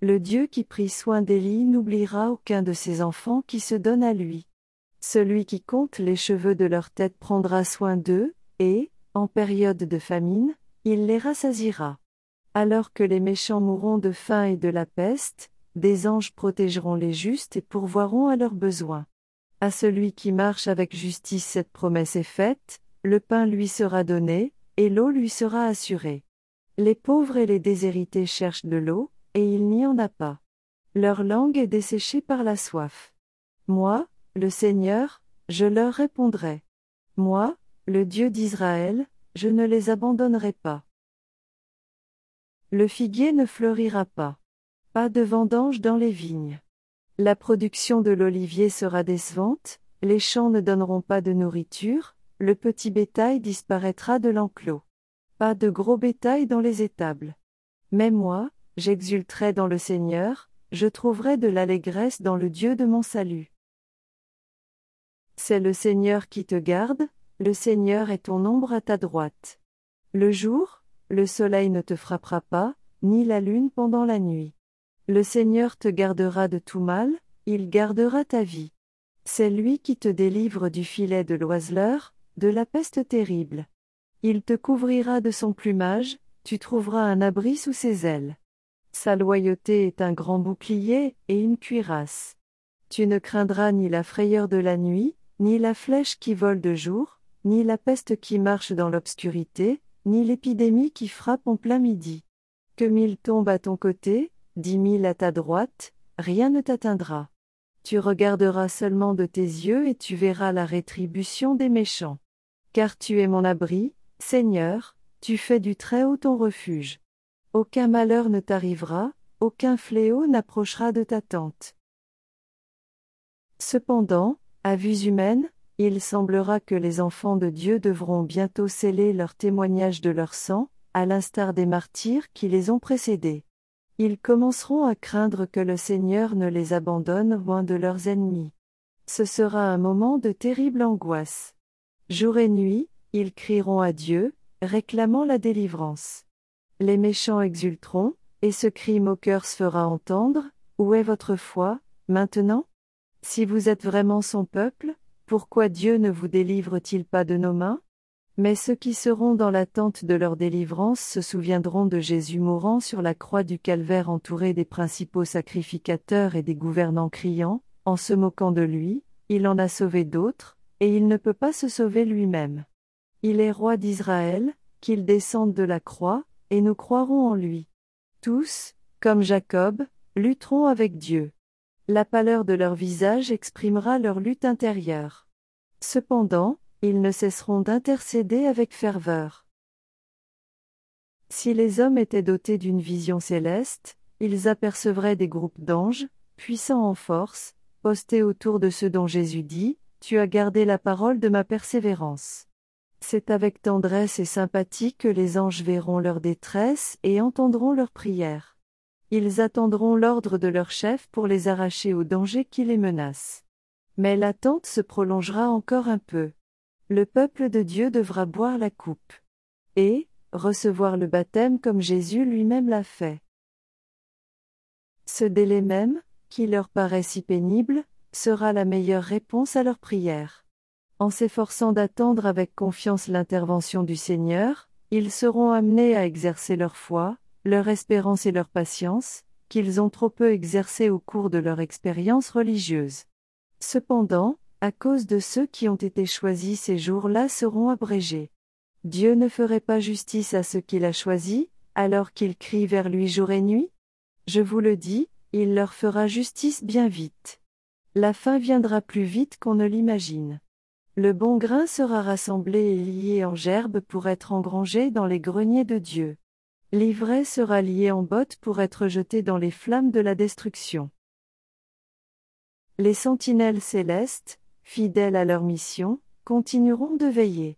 Le Dieu qui prit soin d'Élie n'oubliera aucun de ses enfants qui se donnent à lui. Celui qui compte les cheveux de leur tête prendra soin d'eux, et, en période de famine, il les rassasira. Alors que les méchants mourront de faim et de la peste, des anges protégeront les justes et pourvoiront à leurs besoins. À celui qui marche avec justice cette promesse est faite, le pain lui sera donné, et l'eau lui sera assurée. Les pauvres et les déshérités cherchent de l'eau, et il n'y en a pas. Leur langue est desséchée par la soif. Moi, le Seigneur, je leur répondrai. Moi, le Dieu d'Israël, je ne les abandonnerai pas. Le figuier ne fleurira pas. Pas de vendange dans les vignes. La production de l'olivier sera décevante, les champs ne donneront pas de nourriture, le petit bétail disparaîtra de l'enclos. Pas de gros bétail dans les étables. Mais moi, j'exulterai dans le Seigneur, je trouverai de l'allégresse dans le Dieu de mon salut. C'est le Seigneur qui te garde, le Seigneur est ton ombre à ta droite. Le jour, le soleil ne te frappera pas, ni la lune pendant la nuit. Le Seigneur te gardera de tout mal, il gardera ta vie. C'est lui qui te délivre du filet de l'oiseleur, de la peste terrible. Il te couvrira de son plumage, tu trouveras un abri sous ses ailes. Sa loyauté est un grand bouclier et une cuirasse. Tu ne craindras ni la frayeur de la nuit, ni la flèche qui vole de jour, ni la peste qui marche dans l'obscurité, ni l'épidémie qui frappe en plein midi. Que mille tombent à ton côté, dix mille à ta droite, rien ne t'atteindra. Tu regarderas seulement de tes yeux et tu verras la rétribution des méchants. Car tu es mon abri, Seigneur, tu fais du Très-Haut ton refuge. Aucun malheur ne t'arrivera, aucun fléau n'approchera de ta tente. Cependant, à vue humaine, il semblera que les enfants de Dieu devront bientôt sceller leur témoignage de leur sang, à l'instar des martyrs qui les ont précédés. Ils commenceront à craindre que le Seigneur ne les abandonne loin de leurs ennemis. Ce sera un moment de terrible angoisse. Jour et nuit, ils crieront à Dieu, réclamant la délivrance. Les méchants exulteront, et ce cri moqueur se fera entendre, Où est votre foi, maintenant? Si vous êtes vraiment son peuple, pourquoi Dieu ne vous délivre-t-il pas de nos mains? Mais ceux qui seront dans l'attente de leur délivrance se souviendront de Jésus mourant sur la croix du calvaire entouré des principaux sacrificateurs et des gouvernants criant, en se moquant de lui, il en a sauvé d'autres, et il ne peut pas se sauver lui-même. Il est roi d'Israël, qu'il descende de la croix, et nous croirons en lui. Tous, comme Jacob, lutteront avec Dieu. La pâleur de leur visage exprimera leur lutte intérieure. Cependant, ils ne cesseront d'intercéder avec ferveur. Si les hommes étaient dotés d'une vision céleste, ils apercevraient des groupes d'anges, puissants en force, postés autour de ceux dont Jésus dit, Tu as gardé la parole de ma persévérance. C'est avec tendresse et sympathie que les anges verront leur détresse et entendront leurs prières. Ils attendront l'ordre de leur chef pour les arracher au danger qui les menace. Mais l'attente se prolongera encore un peu. Le peuple de Dieu devra boire la coupe. Et, recevoir le baptême comme Jésus lui-même l'a fait. Ce délai même, qui leur paraît si pénible, sera la meilleure réponse à leur prière. En s'efforçant d'attendre avec confiance l'intervention du Seigneur, ils seront amenés à exercer leur foi, leur espérance et leur patience, qu'ils ont trop peu exercé au cours de leur expérience religieuse. Cependant, à cause de ceux qui ont été choisis ces jours-là seront abrégés. Dieu ne ferait pas justice à ceux qu'il a choisis, alors qu'ils crient vers lui jour et nuit? Je vous le dis, il leur fera justice bien vite. La fin viendra plus vite qu'on ne l'imagine. Le bon grain sera rassemblé et lié en gerbe pour être engrangé dans les greniers de Dieu. L'ivraie sera lié en botte pour être jeté dans les flammes de la destruction. Les sentinelles célestes, fidèles à leur mission, continueront de veiller.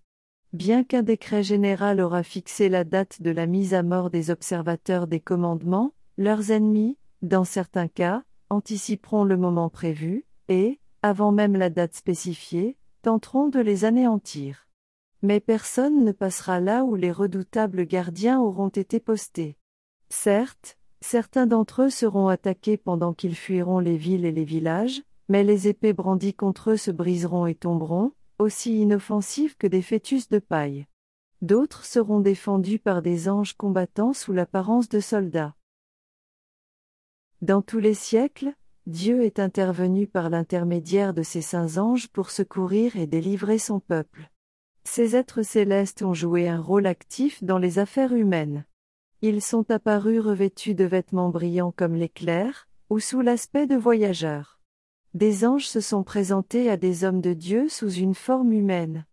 Bien qu'un décret général aura fixé la date de la mise à mort des observateurs des commandements, leurs ennemis, dans certains cas, anticiperont le moment prévu, et, avant même la date spécifiée, tenteront de les anéantir. Mais personne ne passera là où les redoutables gardiens auront été postés. Certes, certains d'entre eux seront attaqués pendant qu'ils fuiront les villes et les villages, mais les épées brandies contre eux se briseront et tomberont, aussi inoffensives que des fœtus de paille. D'autres seront défendus par des anges combattants sous l'apparence de soldats. Dans tous les siècles, Dieu est intervenu par l'intermédiaire de ses saints anges pour secourir et délivrer son peuple. Ces êtres célestes ont joué un rôle actif dans les affaires humaines. Ils sont apparus revêtus de vêtements brillants comme l'éclair, ou sous l'aspect de voyageurs. Des anges se sont présentés à des hommes de Dieu sous une forme humaine.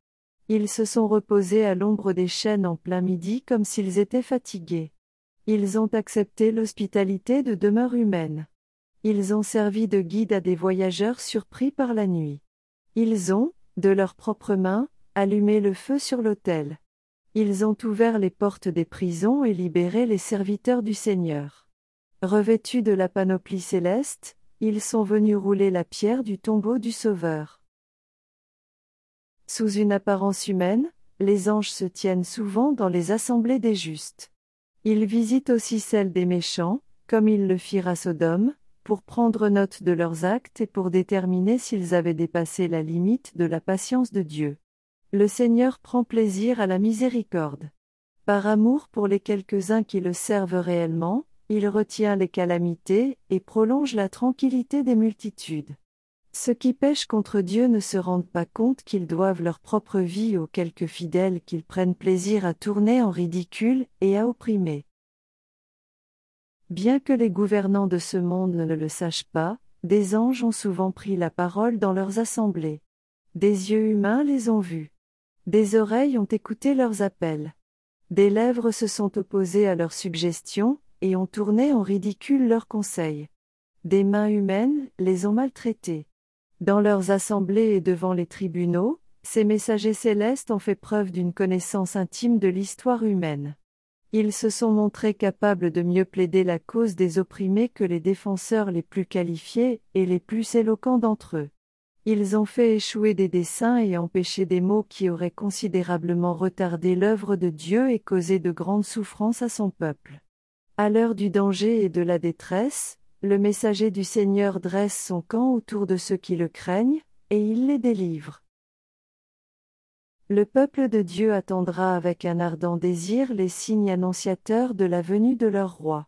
Ils se sont reposés à l'ombre des chênes en plein midi comme s'ils étaient fatigués. Ils ont accepté l'hospitalité de demeure humaine. Ils ont servi de guide à des voyageurs surpris par la nuit. Ils ont, de leurs propres mains, allumé le feu sur l'autel. Ils ont ouvert les portes des prisons et libéré les serviteurs du Seigneur. Revêtus de la panoplie céleste, ils sont venus rouler la pierre du tombeau du Sauveur. Sous une apparence humaine, les anges se tiennent souvent dans les assemblées des justes. Ils visitent aussi celles des méchants, comme ils le firent à Sodome, pour prendre note de leurs actes et pour déterminer s'ils avaient dépassé la limite de la patience de Dieu. Le Seigneur prend plaisir à la miséricorde. Par amour pour les quelques-uns qui le servent réellement, il retient les calamités et prolonge la tranquillité des multitudes. Ceux qui pêchent contre Dieu ne se rendent pas compte qu'ils doivent leur propre vie aux quelques fidèles qu'ils prennent plaisir à tourner en ridicule et à opprimer. Bien que les gouvernants de ce monde ne le sachent pas, des anges ont souvent pris la parole dans leurs assemblées. Des yeux humains les ont vus. Des oreilles ont écouté leurs appels. Des lèvres se sont opposées à leurs suggestions, et ont tourné en ridicule leurs conseils. Des mains humaines les ont maltraités. Dans leurs assemblées et devant les tribunaux, ces messagers célestes ont fait preuve d'une connaissance intime de l'histoire humaine. Ils se sont montrés capables de mieux plaider la cause des opprimés que les défenseurs les plus qualifiés et les plus éloquents d'entre eux. Ils ont fait échouer des desseins et empêché des maux qui auraient considérablement retardé l'œuvre de Dieu et causé de grandes souffrances à son peuple. À l'heure du danger et de la détresse, le messager du Seigneur dresse son camp autour de ceux qui le craignent, et il les délivre. Le peuple de Dieu attendra avec un ardent désir les signes annonciateurs de la venue de leur roi.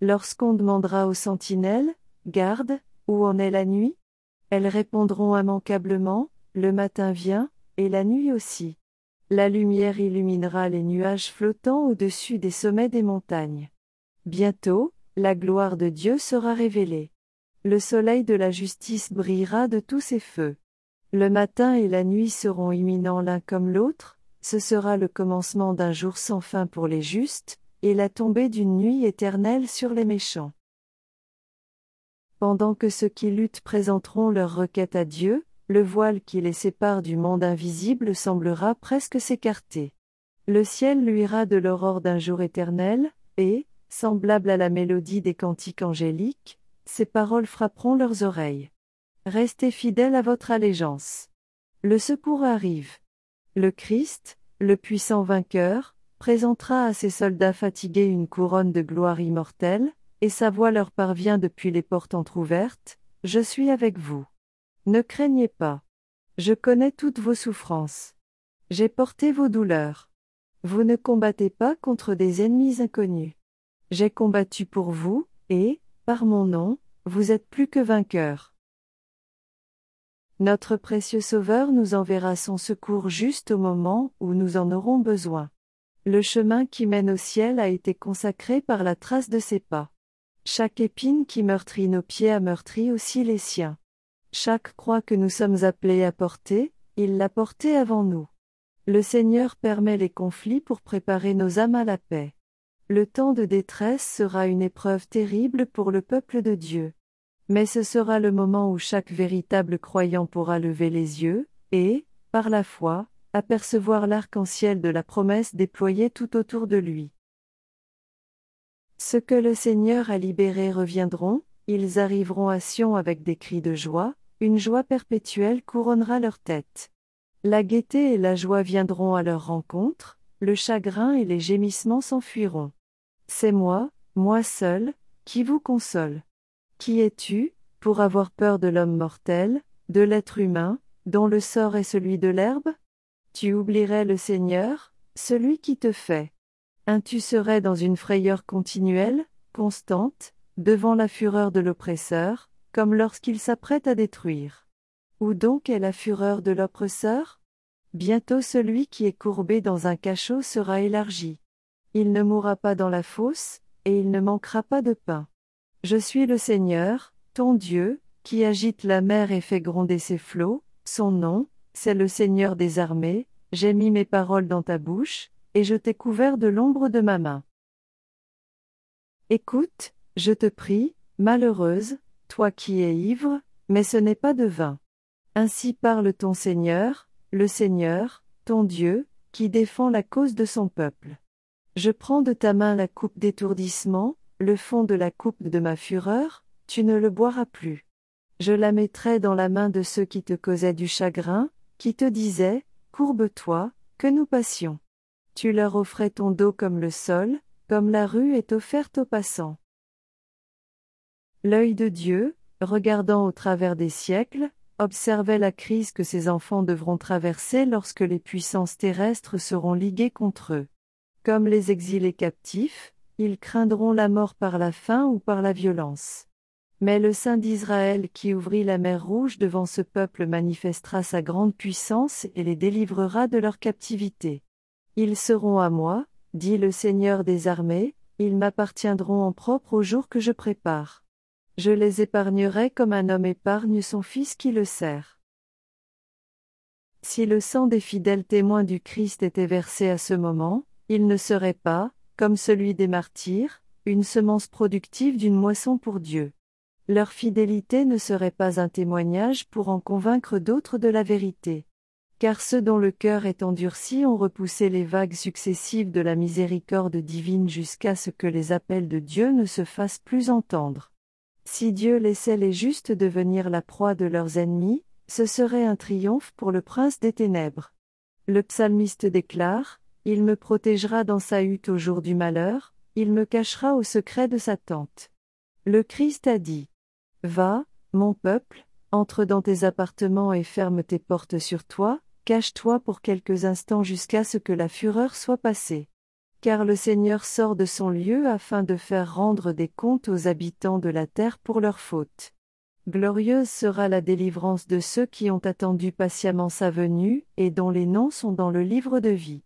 Lorsqu'on demandera aux sentinelles, Garde, où en est la nuit Elles répondront immanquablement, Le matin vient, et la nuit aussi. La lumière illuminera les nuages flottants au-dessus des sommets des montagnes. Bientôt, la gloire de Dieu sera révélée. Le soleil de la justice brillera de tous ses feux. Le matin et la nuit seront imminents l'un comme l'autre, ce sera le commencement d'un jour sans fin pour les justes, et la tombée d'une nuit éternelle sur les méchants. Pendant que ceux qui luttent présenteront leur requête à Dieu, le voile qui les sépare du monde invisible semblera presque s'écarter. Le ciel luira de l'aurore d'un jour éternel, et, semblable à la mélodie des cantiques angéliques, ces paroles frapperont leurs oreilles. Restez fidèles à votre allégeance. Le secours arrive. Le Christ, le puissant vainqueur, présentera à ses soldats fatigués une couronne de gloire immortelle, et sa voix leur parvient depuis les portes entr'ouvertes, Je suis avec vous. Ne craignez pas. Je connais toutes vos souffrances. J'ai porté vos douleurs. Vous ne combattez pas contre des ennemis inconnus. J'ai combattu pour vous, et, par mon nom, vous êtes plus que vainqueurs. Notre précieux Sauveur nous enverra son secours juste au moment où nous en aurons besoin. Le chemin qui mène au ciel a été consacré par la trace de ses pas. Chaque épine qui meurtrit nos pieds a meurtri aussi les siens. Chaque croix que nous sommes appelés à porter, il l'a portée avant nous. Le Seigneur permet les conflits pour préparer nos âmes à la paix. Le temps de détresse sera une épreuve terrible pour le peuple de Dieu. Mais ce sera le moment où chaque véritable croyant pourra lever les yeux, et, par la foi, apercevoir l'arc-en-ciel de la promesse déployée tout autour de lui. Ce que le Seigneur a libérés reviendront, ils arriveront à Sion avec des cris de joie, une joie perpétuelle couronnera leur tête. La gaieté et la joie viendront à leur rencontre, le chagrin et les gémissements s'enfuiront. C'est moi, moi seul, qui vous console. Qui es-tu, pour avoir peur de l'homme mortel, de l'être humain, dont le sort est celui de l'herbe? Tu oublierais le Seigneur, celui qui te fait. Un tu serais dans une frayeur continuelle, constante, devant la fureur de l'oppresseur, comme lorsqu'il s'apprête à détruire? Où donc est la fureur de l'oppresseur? Bientôt celui qui est courbé dans un cachot sera élargi. Il ne mourra pas dans la fosse, et il ne manquera pas de pain. Je suis le Seigneur, ton Dieu, qui agite la mer et fait gronder ses flots, son nom, c'est le Seigneur des armées, j'ai mis mes paroles dans ta bouche, et je t'ai couvert de l'ombre de ma main. Écoute, je te prie, malheureuse, toi qui es ivre, mais ce n'est pas de vin. Ainsi parle ton Seigneur, le Seigneur, ton Dieu, qui défend la cause de son peuple. Je prends de ta main la coupe d'étourdissement, le fond de la coupe de ma fureur, tu ne le boiras plus. Je la mettrai dans la main de ceux qui te causaient du chagrin, qui te disaient, Courbe-toi, que nous passions. Tu leur offrais ton dos comme le sol, comme la rue est offerte aux passants. L'œil de Dieu, regardant au travers des siècles, observait la crise que ses enfants devront traverser lorsque les puissances terrestres seront liguées contre eux. Comme les exilés captifs, ils craindront la mort par la faim ou par la violence. Mais le Saint d'Israël qui ouvrit la mer Rouge devant ce peuple manifestera sa grande puissance et les délivrera de leur captivité. Ils seront à moi, dit le Seigneur des armées, ils m'appartiendront en propre au jour que je prépare. Je les épargnerai comme un homme épargne son fils qui le sert. Si le sang des fidèles témoins du Christ était versé à ce moment, il ne serait pas, comme celui des martyrs, une semence productive d'une moisson pour Dieu. Leur fidélité ne serait pas un témoignage pour en convaincre d'autres de la vérité. Car ceux dont le cœur est endurci ont repoussé les vagues successives de la miséricorde divine jusqu'à ce que les appels de Dieu ne se fassent plus entendre. Si Dieu laissait les justes devenir la proie de leurs ennemis, ce serait un triomphe pour le prince des ténèbres. Le psalmiste déclare, Il me protégera dans sa hutte au jour du malheur, il me cachera au secret de sa tente. Le Christ a dit, Va, mon peuple, entre dans tes appartements et ferme tes portes sur toi, cache-toi pour quelques instants jusqu'à ce que la fureur soit passée car le Seigneur sort de son lieu afin de faire rendre des comptes aux habitants de la terre pour leurs fautes. Glorieuse sera la délivrance de ceux qui ont attendu patiemment sa venue, et dont les noms sont dans le livre de vie.